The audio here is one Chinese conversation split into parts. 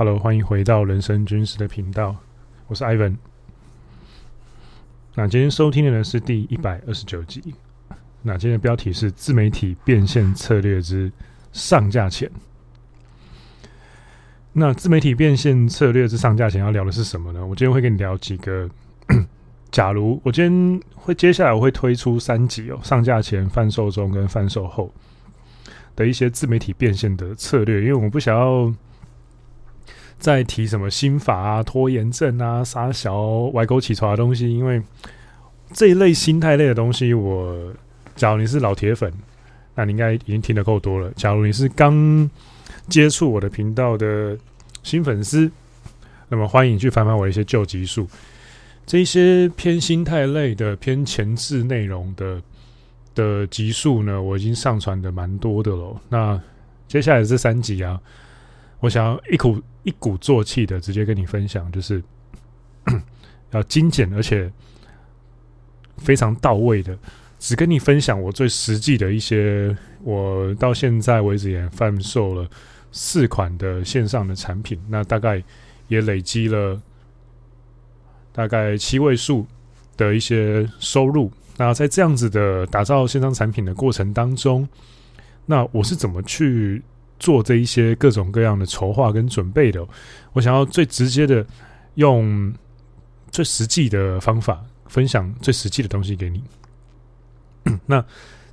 Hello，欢迎回到人生军事的频道，我是 Ivan。那今天收听的呢是第一百二十九集。那今天的标题是自媒体变现策略之上架前。那自媒体变现策略之上架前要聊的是什么呢？我今天会跟你聊几个。假如我今天会接下来我会推出三集哦，上架前、贩售中跟贩售后的一些自媒体变现的策略，因为我不想要。再提什么心法啊、拖延症啊、杀小歪勾起床的东西，因为这一类心态类的东西我，假如你是老铁粉，那你应该已经听得够多了。假如你是刚接触我的频道的新粉丝，那么欢迎去翻翻我一些旧集数。这一些偏心态类的、偏前置内容的的集数呢，我已经上传的蛮多的了。那接下来这三集啊。我想要一鼓一鼓作气的直接跟你分享，就是 要精简而且非常到位的，只跟你分享我最实际的一些，我到现在为止也贩售了四款的线上的产品，那大概也累积了大概七位数的一些收入。那在这样子的打造线上产品的过程当中，那我是怎么去？做这一些各种各样的筹划跟准备的，我想要最直接的用最实际的方法分享最实际的东西给你。那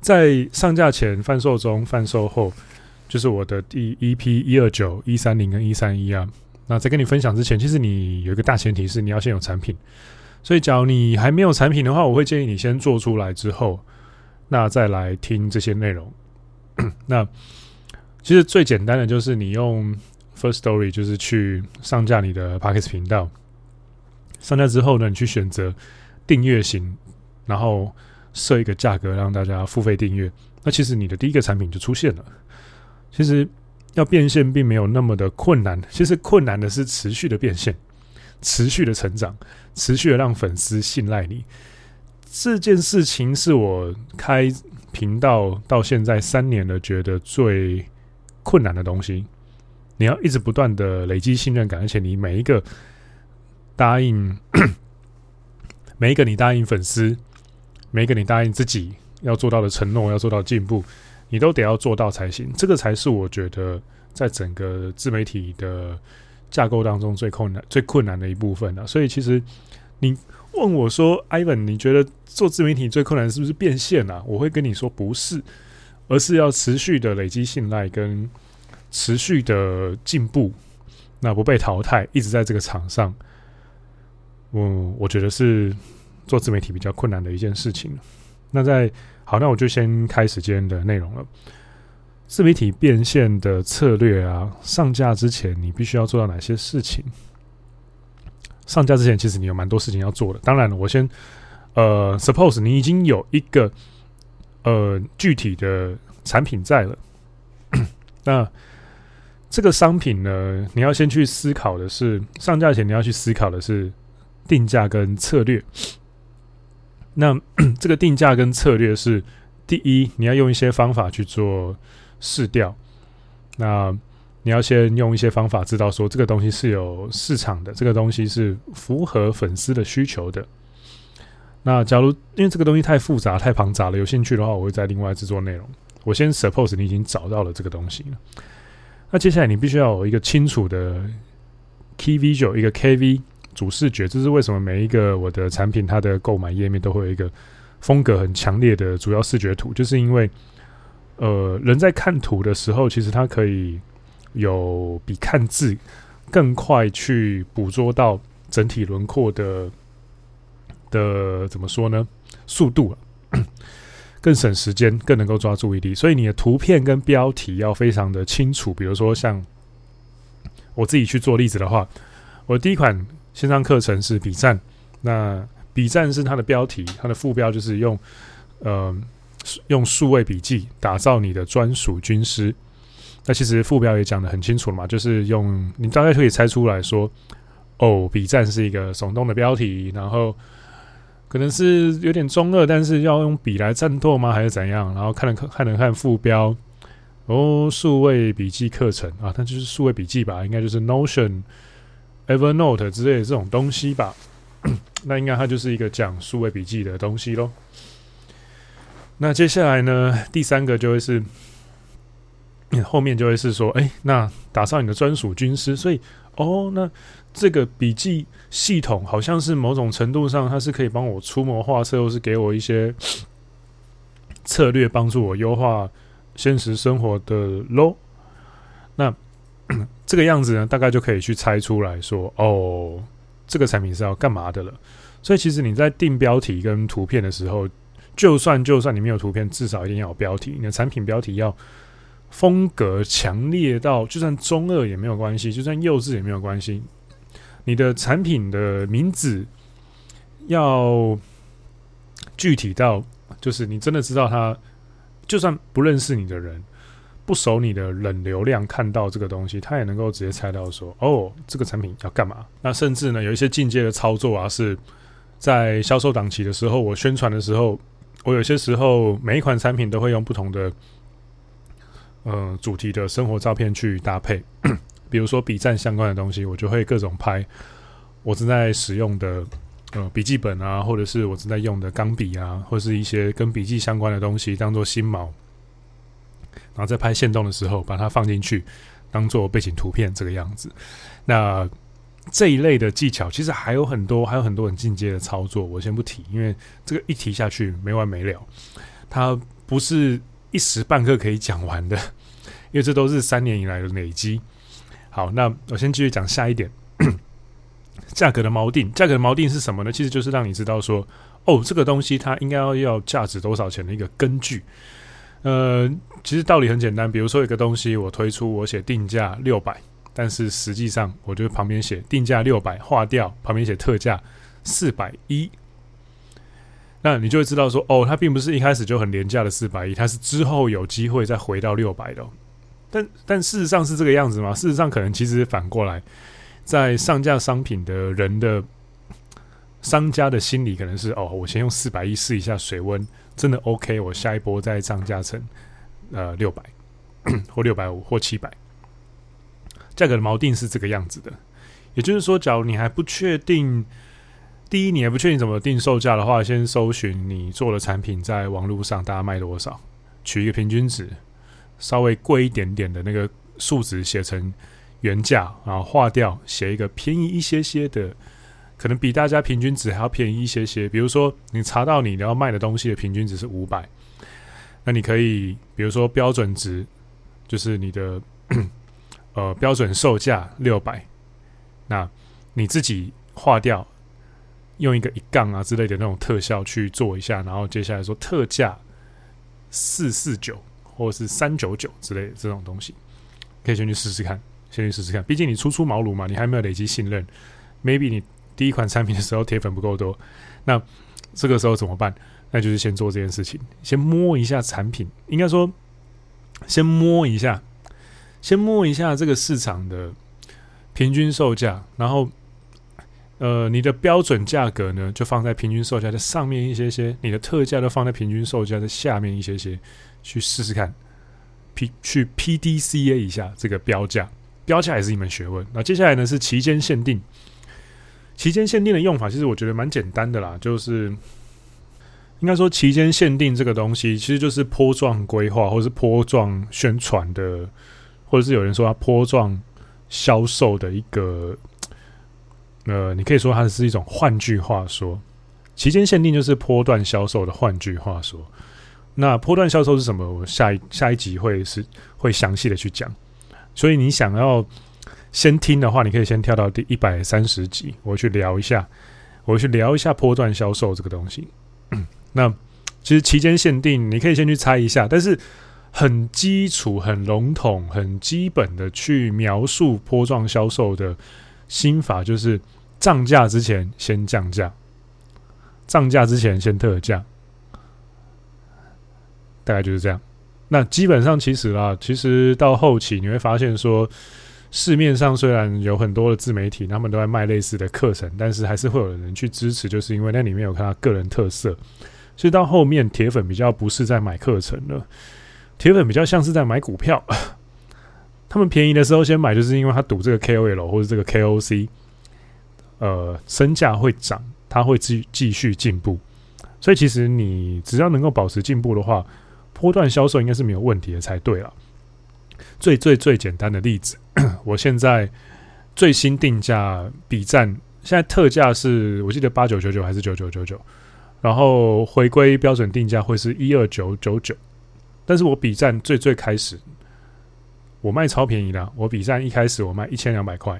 在上架前、贩售中、贩售后，就是我的第一批一二九、一三零跟一三一啊。那在跟你分享之前，其实你有一个大前提是你要先有产品。所以，假如你还没有产品的话，我会建议你先做出来之后，那再来听这些内容。那。其实最简单的就是你用 First Story，就是去上架你的 Podcast 频道。上架之后呢，你去选择订阅型，然后设一个价格让大家付费订阅。那其实你的第一个产品就出现了。其实要变现并没有那么的困难，其实困难的是持续的变现、持续的成长、持续的让粉丝信赖你。这件事情是我开频道到现在三年了，觉得最。困难的东西，你要一直不断的累积信任感，而且你每一个答应，每一个你答应粉丝，每一个你答应自己要做到的承诺，要做到进步，你都得要做到才行。这个才是我觉得在整个自媒体的架构当中最困难、最困难的一部分了。所以，其实你问我说，Ivan，你觉得做自媒体最困难是不是变现啊？我会跟你说，不是。而是要持续的累积信赖跟持续的进步，那不被淘汰，一直在这个场上，嗯，我觉得是做自媒体比较困难的一件事情。那在好，那我就先开始今天的内容了。自媒体变现的策略啊，上架之前你必须要做到哪些事情？上架之前，其实你有蛮多事情要做的。当然了，我先呃，suppose 你已经有一个。呃，具体的产品在了，那这个商品呢，你要先去思考的是上架前你要去思考的是定价跟策略。那 这个定价跟策略是第一，你要用一些方法去做市调。那你要先用一些方法知道说这个东西是有市场的，这个东西是符合粉丝的需求的。那假如因为这个东西太复杂、太庞杂了，有兴趣的话，我会再另外制作内容。我先 suppose 你已经找到了这个东西了。那接下来你必须要有一个清楚的 key visual，一个 KV 主视觉。这是为什么每一个我的产品它的购买页面都会有一个风格很强烈的主要视觉图，就是因为呃，人在看图的时候，其实它可以有比看字更快去捕捉到整体轮廓的。的怎么说呢？速度 更省时间，更能够抓注意力。所以你的图片跟标题要非常的清楚。比如说，像我自己去做例子的话，我第一款线上课程是笔战。那笔战是它的标题，它的副标就是用呃用数位笔记打造你的专属军师。那其实副标也讲得很清楚了嘛，就是用你大概可以猜出来说，哦，笔战是一个耸动的标题，然后。可能是有点中二，但是要用笔来战斗吗？还是怎样？然后看了看，看了看副标，哦，数位笔记课程啊，它就是数位笔记吧，应该就是 Notion、Evernote 之类的这种东西吧。那应该它就是一个讲数位笔记的东西喽。那接下来呢，第三个就会是后面就会是说，哎，那打造你的专属军师。所以，哦，那这个笔记系统好像是某种程度上，它是可以帮我出谋划策，或是给我一些 策略，帮助我优化。现实生活的喽，那 这个样子呢，大概就可以去猜出来说，哦，这个产品是要干嘛的了。所以其实你在定标题跟图片的时候，就算就算你没有图片，至少一定要有标题。你的产品标题要风格强烈到，就算中二也没有关系，就算幼稚也没有关系。你的产品的名字要具体到，就是你真的知道它。就算不认识你的人，不熟你的冷流量，看到这个东西，他也能够直接猜到说：“哦，这个产品要干嘛？”那甚至呢，有一些进阶的操作啊，是在销售档期的时候，我宣传的时候，我有些时候每一款产品都会用不同的呃主题的生活照片去搭配。比如说笔战相关的东西，我就会各种拍我正在使用的。呃，笔记本啊，或者是我正在用的钢笔啊，或是一些跟笔记相关的东西，当做新毛，然后在拍线动的时候把它放进去，当做背景图片这个样子。那这一类的技巧其实还有很多，还有很多很进阶的操作，我先不提，因为这个一提下去没完没了，它不是一时半刻可以讲完的，因为这都是三年以来的累积。好，那我先继续讲下一点。价格的锚定，价格的锚定是什么呢？其实就是让你知道说，哦，这个东西它应该要价值多少钱的一个根据。呃，其实道理很简单，比如说一个东西我推出，我写定价六百，但是实际上我就旁边写定价六百，划掉旁边写特价四百一，那你就会知道说，哦，它并不是一开始就很廉价的四百一，它是之后有机会再回到六百的。但但事实上是这个样子吗？事实上可能其实反过来。在上架商品的人的商家的心里，可能是哦，我先用四百一试一下水温，真的 OK，我下一波再上架成呃六百或六百五或七百。价格的锚定是这个样子的，也就是说，假如你还不确定，第一你还不确定怎么定售价的话，先搜寻你做的产品在网络上大家卖多少，取一个平均值，稍微贵一点点的那个数值写成。原价，然后划掉，写一个便宜一些些的，可能比大家平均值还要便宜一些些。比如说，你查到你要卖的东西的平均值是五百，那你可以，比如说标准值就是你的呃标准售价六百，那你自己划掉，用一个一杠啊之类的那种特效去做一下，然后接下来说特价四四九或者是三九九之类的这种东西，可以先去试试看。先去试试看，毕竟你初出茅庐嘛，你还没有累积信任。Maybe 你第一款产品的时候铁粉不够多，那这个时候怎么办？那就是先做这件事情，先摸一下产品，应该说先摸一下，先摸一下这个市场的平均售价，然后呃，你的标准价格呢就放在平均售价的上面一些些，你的特价都放在平均售价的下面一些些，去试试看，P 去 PDCA 一下这个标价。标价也是一门学问。那接下来呢是期间限定，期间限定的用法其实我觉得蛮简单的啦，就是应该说期间限定这个东西其实就是波状规划或是波状宣传的，或者是有人说它波状销售的一个，呃，你可以说它是一种换句话说，期间限定就是波段销售的换句话说。那波段销售是什么？我下一下一集会是会详细的去讲。所以你想要先听的话，你可以先跳到第一百三十集，我去聊一下，我去聊一下波段销售这个东西。那其实期间限定，你可以先去猜一下，但是很基础、很笼统、很基本的去描述波状销售的心法，就是涨价之前先降价，涨价之前先特价，大概就是这样。那基本上其实啦，其实到后期你会发现说，市面上虽然有很多的自媒体，他们都在卖类似的课程，但是还是会有人去支持，就是因为那里面有看到个人特色。所以到后面铁粉比较不是在买课程了，铁粉比较像是在买股票，他们便宜的时候先买，就是因为他赌这个 KOL 或者这个 KOC，呃，身价会涨，他会继继续进步。所以其实你只要能够保持进步的话，波段销售应该是没有问题的才对了。最最最简单的例子，我现在最新定价比战，现在特价是我记得八九九九还是九九九九，然后回归标准定价会是一二九九九。但是我比战最最开始，我卖超便宜的，我笔战一开始我卖一千两百块。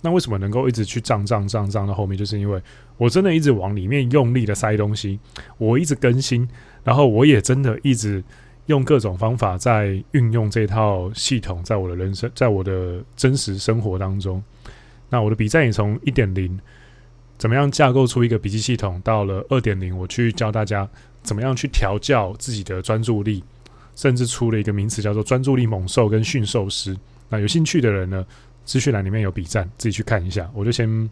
那为什么能够一直去涨涨涨涨到后面？就是因为我真的一直往里面用力的塞东西，我一直更新，然后我也真的一直用各种方法在运用这套系统，在我的人生，在我的真实生活当中。那我的笔战也从一点零怎么样架构出一个笔记系统，到了二点零，我去教大家怎么样去调教自己的专注力。甚至出了一个名词叫做“专注力猛兽”跟“驯兽师”。那有兴趣的人呢，资讯栏里面有比赞，自己去看一下。我就先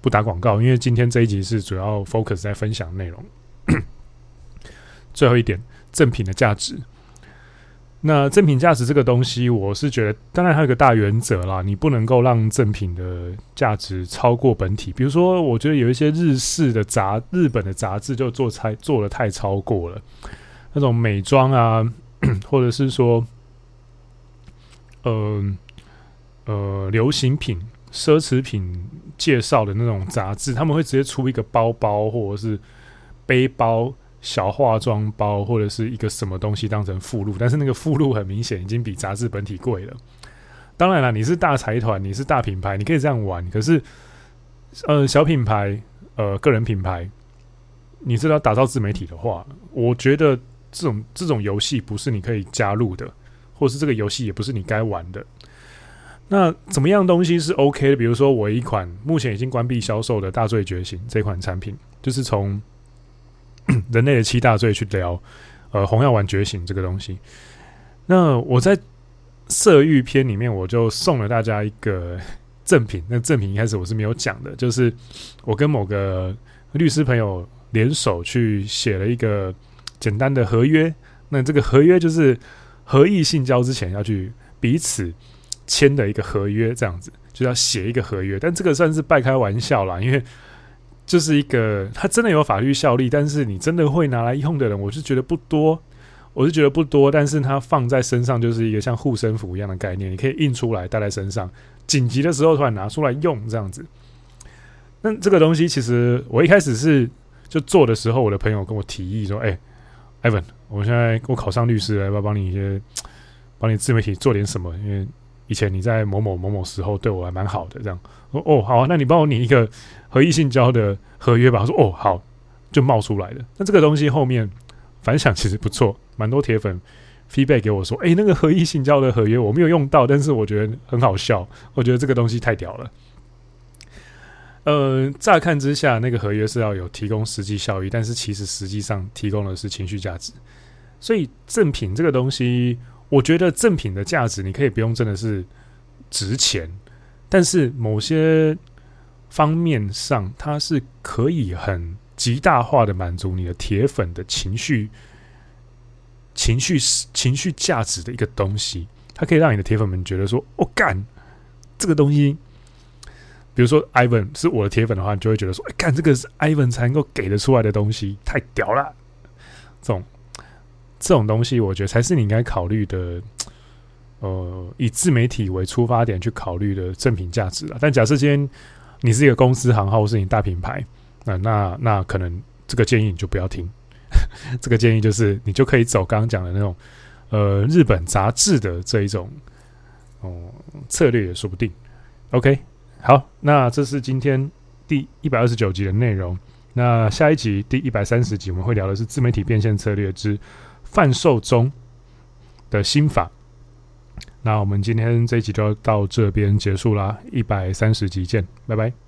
不打广告，因为今天这一集是主要 focus 在分享内容。最后一点，赠品的价值。那赠品价值这个东西，我是觉得，当然还有一个大原则啦，你不能够让赠品的价值超过本体。比如说，我觉得有一些日式的杂、日本的杂志就做太做的太超过了，那种美妆啊。或者是说，呃呃，流行品、奢侈品介绍的那种杂志，他们会直接出一个包包，或者是背包、小化妆包，或者是一个什么东西当成附录，但是那个附录很明显已经比杂志本体贵了。当然了，你是大财团，你是大品牌，你可以这样玩。可是，呃，小品牌、呃，个人品牌，你知道打造自媒体的话，我觉得。这种这种游戏不是你可以加入的，或是这个游戏也不是你该玩的。那怎么样东西是 OK 的？比如说，我一款目前已经关闭销售的《大罪觉醒》这款产品，就是从 人类的七大罪去聊，呃，红药丸觉醒这个东西。那我在色欲篇里面，我就送了大家一个赠品。那赠品一开始我是没有讲的，就是我跟某个律师朋友联手去写了一个。简单的合约，那这个合约就是合意性交之前要去彼此签的一个合约，这样子就要写一个合约。但这个算是半开玩笑啦，因为就是一个它真的有法律效力，但是你真的会拿来用的人，我是觉得不多，我是觉得不多。但是它放在身上就是一个像护身符一样的概念，你可以印出来带在身上，紧急的时候突然拿出来用这样子。那这个东西其实我一开始是就做的时候，我的朋友跟我提议说：“哎。” Ivan，我现在我考上律师了，要不要帮你一些，帮你自媒体做点什么？因为以前你在某某某某时候对我还蛮好的，这样。哦，好啊，那你帮我拟一个合意性交的合约吧。他说哦，好，就冒出来了。那这个东西后面反响其实不错，蛮多铁粉 feedback 给我说，诶，那个合意性交的合约我没有用到，但是我觉得很好笑，我觉得这个东西太屌了。呃，乍看之下，那个合约是要有提供实际效益，但是其实实际上提供的是情绪价值。所以赠品这个东西，我觉得赠品的价值，你可以不用真的是值钱，但是某些方面上，它是可以很极大化的满足你的铁粉的情绪、情绪、情绪价值的一个东西。它可以让你的铁粉们觉得说：“我、哦、干这个东西。”比如说，Ivan 是我的铁粉的话，你就会觉得说：“哎，干这个是 Ivan 才能够给得出来的东西，太屌了！”这种这种东西，我觉得才是你应该考虑的。呃，以自媒体为出发点去考虑的正品价值啊。但假设今天你是一个公司行号，或是你大品牌，那那那可能这个建议你就不要听。这个建议就是你就可以走刚刚讲的那种呃日本杂志的这一种哦、策略也说不定。OK。好，那这是今天第一百二十九集的内容。那下一集第一百三十集，我们会聊的是自媒体变现策略之贩售中的心法。那我们今天这一集就要到这边结束啦，一百三十集见，拜拜。